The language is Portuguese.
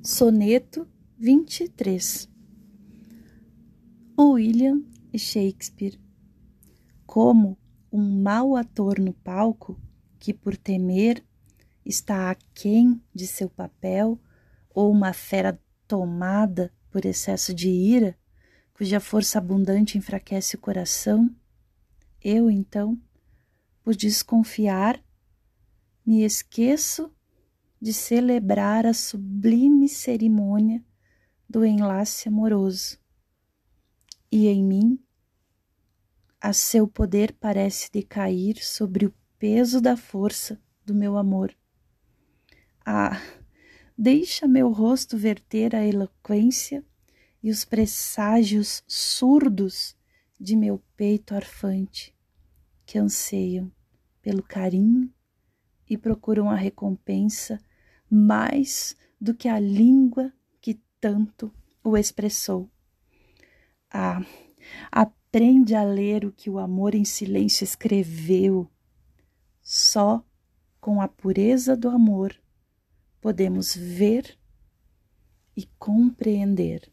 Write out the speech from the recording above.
Soneto 23 William Shakespeare Como um mau ator no palco, que por temer está aquém de seu papel, ou uma fera tomada por excesso de ira, cuja força abundante enfraquece o coração, eu então, por desconfiar, me esqueço de celebrar a sublime cerimônia do enlace amoroso. E em mim, a seu poder parece decair sobre o peso da força do meu amor. Ah, deixa meu rosto verter a eloquência e os presságios surdos de meu peito arfante, que anseiam pelo carinho e procuram a recompensa mais do que a língua que tanto o expressou. Ah, aprende a ler o que o amor em silêncio escreveu. Só com a pureza do amor podemos ver e compreender.